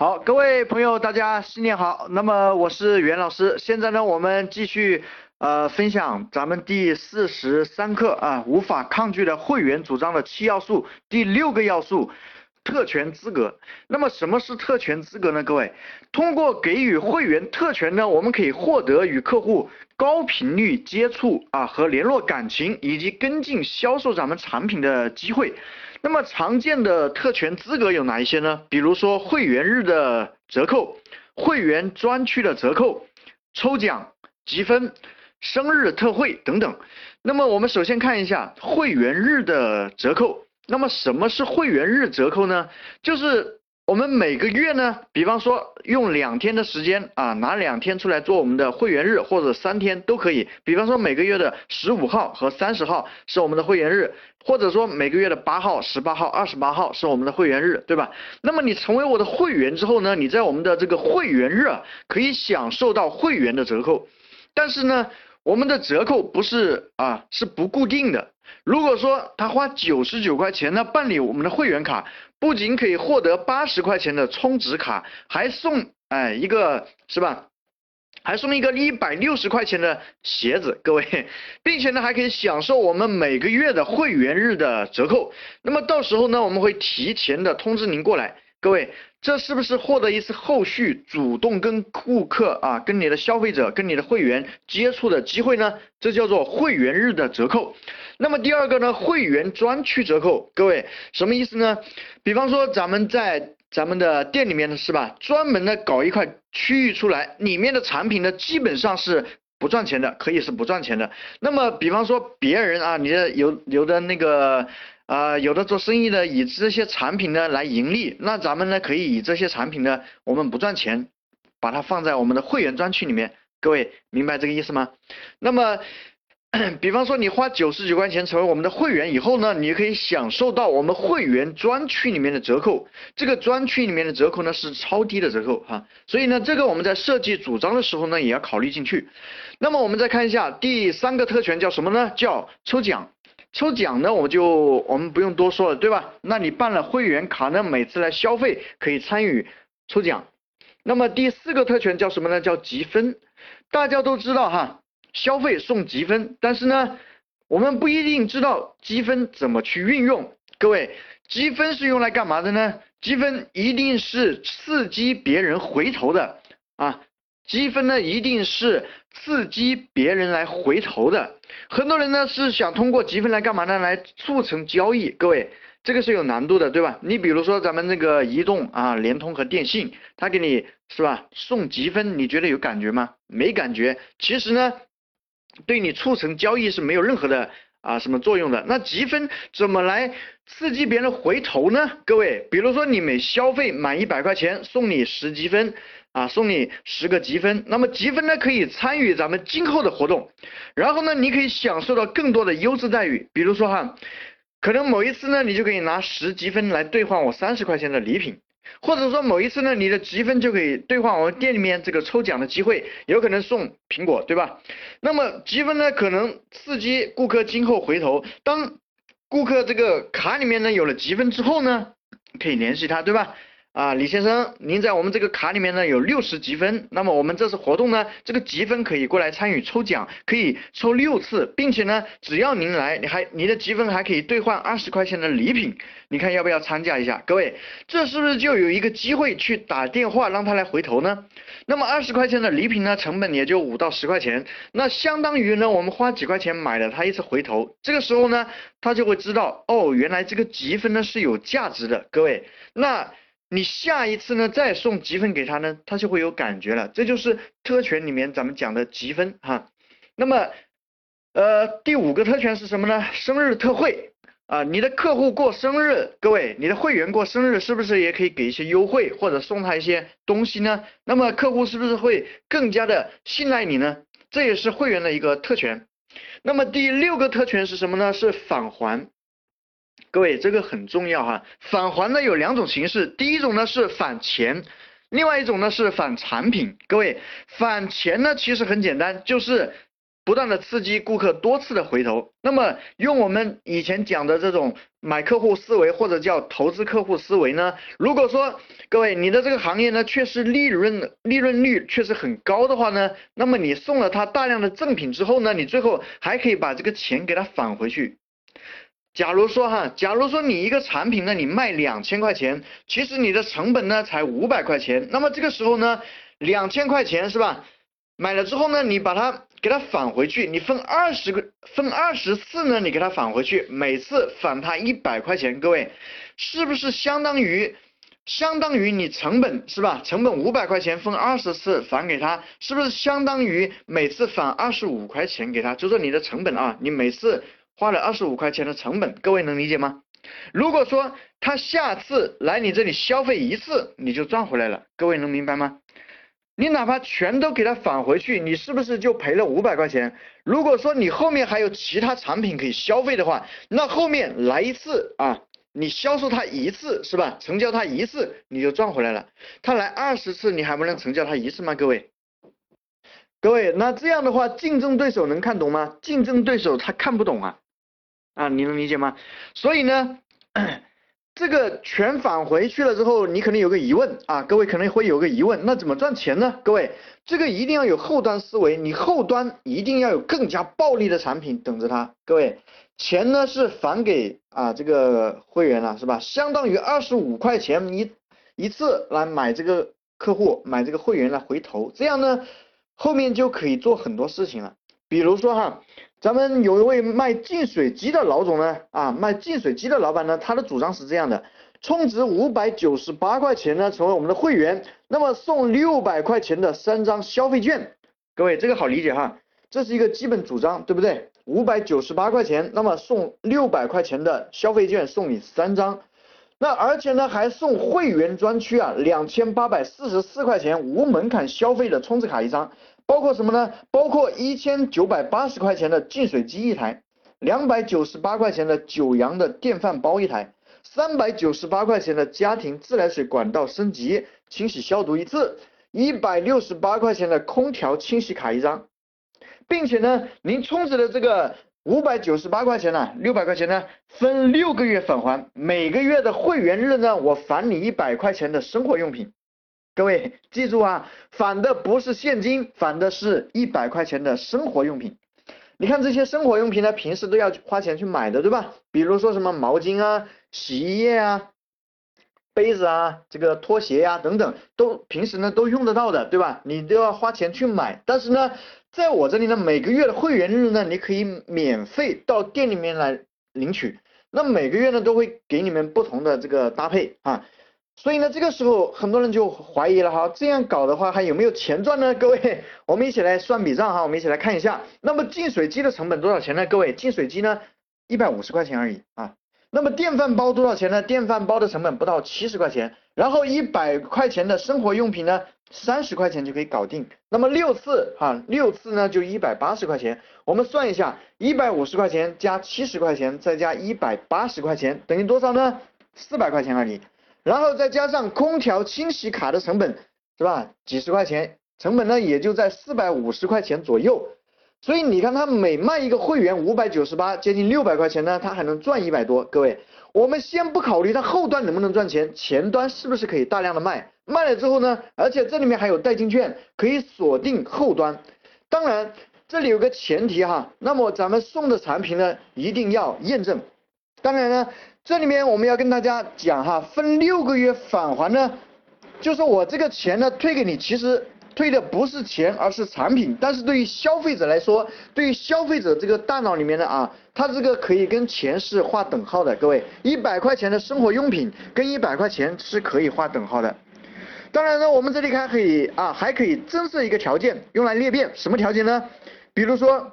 好，各位朋友，大家新年好。那么我是袁老师，现在呢，我们继续呃分享咱们第四十三课啊，无法抗拒的会员主张的七要素，第六个要素，特权资格。那么什么是特权资格呢？各位，通过给予会员特权呢，我们可以获得与客户高频率接触啊和联络感情，以及跟进销售咱们产品的机会。那么常见的特权资格有哪一些呢？比如说会员日的折扣、会员专区的折扣、抽奖、积分、生日特惠等等。那么我们首先看一下会员日的折扣。那么什么是会员日折扣呢？就是。我们每个月呢，比方说用两天的时间啊，拿两天出来做我们的会员日，或者三天都可以。比方说每个月的十五号和三十号是我们的会员日，或者说每个月的八号、十八号、二十八号是我们的会员日，对吧？那么你成为我的会员之后呢，你在我们的这个会员日，可以享受到会员的折扣。但是呢，我们的折扣不是啊，是不固定的。如果说他花九十九块钱呢办理我们的会员卡，不仅可以获得八十块钱的充值卡，还送哎一个是吧？还送一个一百六十块钱的鞋子，各位，并且呢还可以享受我们每个月的会员日的折扣。那么到时候呢，我们会提前的通知您过来。各位，这是不是获得一次后续主动跟顾客啊、跟你的消费者、跟你的会员接触的机会呢？这叫做会员日的折扣。那么第二个呢，会员专区折扣。各位，什么意思呢？比方说咱们在咱们的店里面呢，是吧？专门的搞一块区域出来，里面的产品呢，基本上是不赚钱的，可以是不赚钱的。那么比方说别人啊，你的有有的那个。啊，有的做生意的以这些产品呢来盈利，那咱们呢可以以这些产品呢，我们不赚钱，把它放在我们的会员专区里面。各位明白这个意思吗？那么，比方说你花九十九块钱成为我们的会员以后呢，你可以享受到我们会员专区里面的折扣。这个专区里面的折扣呢是超低的折扣哈，所以呢这个我们在设计主张的时候呢也要考虑进去。那么我们再看一下第三个特权叫什么呢？叫抽奖。抽奖呢，我就我们不用多说了，对吧？那你办了会员卡呢，每次来消费可以参与抽奖。那么第四个特权叫什么呢？叫积分。大家都知道哈，消费送积分，但是呢，我们不一定知道积分怎么去运用。各位，积分是用来干嘛的呢？积分一定是刺激别人回头的啊。积分呢，一定是刺激别人来回头的。很多人呢是想通过积分来干嘛呢？来促成交易。各位，这个是有难度的，对吧？你比如说咱们那个移动啊、联通和电信，他给你是吧送积分，你觉得有感觉吗？没感觉。其实呢，对你促成交易是没有任何的啊什么作用的。那积分怎么来刺激别人回头呢？各位，比如说你每消费满一百块钱，送你十积分。啊，送你十个积分，那么积分呢可以参与咱们今后的活动，然后呢，你可以享受到更多的优质待遇，比如说哈，可能某一次呢，你就可以拿十积分来兑换我三十块钱的礼品，或者说某一次呢，你的积分就可以兑换我们店里面这个抽奖的机会，有可能送苹果，对吧？那么积分呢，可能刺激顾客今后回头，当顾客这个卡里面呢有了积分之后呢，可以联系他，对吧？啊，李先生，您在我们这个卡里面呢有六十积分，那么我们这次活动呢，这个积分可以过来参与抽奖，可以抽六次，并且呢，只要您来，你还你的积分还可以兑换二十块钱的礼品，你看要不要参加一下？各位，这是不是就有一个机会去打电话让他来回头呢？那么二十块钱的礼品呢，成本也就五到十块钱，那相当于呢我们花几块钱买了他一次回头，这个时候呢，他就会知道哦，原来这个积分呢是有价值的，各位，那。你下一次呢，再送积分给他呢，他就会有感觉了。这就是特权里面咱们讲的积分哈。那么，呃，第五个特权是什么呢？生日特惠啊，你的客户过生日，各位，你的会员过生日是不是也可以给一些优惠或者送他一些东西呢？那么客户是不是会更加的信赖你呢？这也是会员的一个特权。那么第六个特权是什么呢？是返还。各位，这个很重要哈。返还呢有两种形式，第一种呢是返钱，另外一种呢是返产品。各位，返钱呢其实很简单，就是不断的刺激顾客多次的回头。那么用我们以前讲的这种买客户思维或者叫投资客户思维呢，如果说各位你的这个行业呢确实利润利润率确实很高的话呢，那么你送了他大量的赠品之后呢，你最后还可以把这个钱给他返回去。假如说哈，假如说你一个产品呢，你卖两千块钱，其实你的成本呢才五百块钱，那么这个时候呢，两千块钱是吧？买了之后呢，你把它给它返回去，你分二十个分二十次呢，你给它返回去，每次返他一百块钱，各位是不是相当于相当于你成本是吧？成本五百块钱分二十次返给他，是不是相当于每次返二十五块钱给他？就说你的成本啊，你每次。花了二十五块钱的成本，各位能理解吗？如果说他下次来你这里消费一次，你就赚回来了，各位能明白吗？你哪怕全都给他返回去，你是不是就赔了五百块钱？如果说你后面还有其他产品可以消费的话，那后面来一次啊，你销售他一次是吧？成交他一次，你就赚回来了。他来二十次，你还不能成交他一次吗？各位？各位，那这样的话，竞争对手能看懂吗？竞争对手他看不懂啊。啊，你能理解吗？所以呢，这个全返回去了之后，你可能有个疑问啊，各位可能会有个疑问，那怎么赚钱呢？各位，这个一定要有后端思维，你后端一定要有更加暴利的产品等着他。各位，钱呢是返给啊这个会员了，是吧？相当于二十五块钱一一次来买这个客户买这个会员来回头，这样呢后面就可以做很多事情了，比如说哈。咱们有一位卖净水机的老总呢，啊，卖净水机的老板呢，他的主张是这样的：充值五百九十八块钱呢，成为我们的会员，那么送六百块钱的三张消费券。各位，这个好理解哈，这是一个基本主张，对不对？五百九十八块钱，那么送六百块钱的消费券，送你三张。那而且呢，还送会员专区啊，两千八百四十四块钱无门槛消费的充值卡一张。包括什么呢？包括一千九百八十块钱的净水机一台，两百九十八块钱的九阳的电饭煲一台，三百九十八块钱的家庭自来水管道升级清洗消毒一次，一百六十八块钱的空调清洗卡一张，并且呢，您充值的这个五百九十八块钱呢，六百块钱呢，分六个月返还，每个月的会员日呢，我返你一百块钱的生活用品。各位记住啊，返的不是现金，返的是一百块钱的生活用品。你看这些生活用品呢，平时都要花钱去买的，对吧？比如说什么毛巾啊、洗衣液啊、杯子啊、这个拖鞋呀等等，都平时呢都用得到的，对吧？你都要花钱去买。但是呢，在我这里呢，每个月的会员日呢，你可以免费到店里面来领取。那每个月呢，都会给你们不同的这个搭配啊。所以呢，这个时候很多人就怀疑了哈，这样搞的话还有没有钱赚呢？各位，我们一起来算笔账哈，我们一起来看一下。那么净水机的成本多少钱呢？各位，净水机呢一百五十块钱而已啊。那么电饭煲多少钱呢？电饭煲的成本不到七十块钱。然后一百块钱的生活用品呢，三十块钱就可以搞定。那么六次哈，六次呢就一百八十块钱。我们算一下，一百五十块钱加七十块钱再加一百八十块钱等于多少呢？四百块钱而已。然后再加上空调清洗卡的成本，是吧？几十块钱，成本呢也就在四百五十块钱左右。所以你看，他每卖一个会员五百九十八，接近六百块钱呢，他还能赚一百多。各位，我们先不考虑他后端能不能赚钱，前端是不是可以大量的卖？卖了之后呢，而且这里面还有代金券，可以锁定后端。当然，这里有个前提哈，那么咱们送的产品呢，一定要验证。当然呢。这里面我们要跟大家讲哈，分六个月返还呢，就是我这个钱呢退给你，其实退的不是钱，而是产品。但是对于消费者来说，对于消费者这个大脑里面的啊，他这个可以跟钱是划等号的。各位，一百块钱的生活用品跟一百块钱是可以划等号的。当然呢，我们这里还可以啊，还可以增设一个条件用来裂变，什么条件呢？比如说，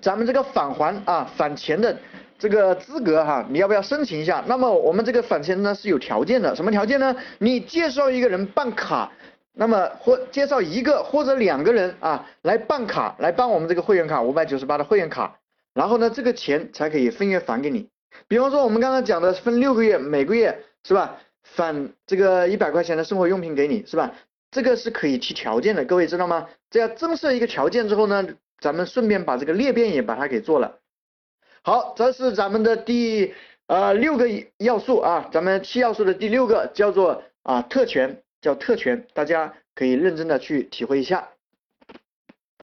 咱们这个返还啊返钱的。这个资格哈，你要不要申请一下？那么我们这个返钱呢是有条件的，什么条件呢？你介绍一个人办卡，那么或介绍一个或者两个人啊来办卡，来办我们这个会员卡五百九十八的会员卡，然后呢这个钱才可以分月返给你。比方说我们刚刚讲的分六个月，每个月是吧？返这个一百块钱的生活用品给你是吧？这个是可以提条件的，各位知道吗？这要增设一个条件之后呢，咱们顺便把这个裂变也把它给做了。好，这是咱们的第呃六个要素啊，咱们七要素的第六个叫做啊特权，叫特权，大家可以认真的去体会一下。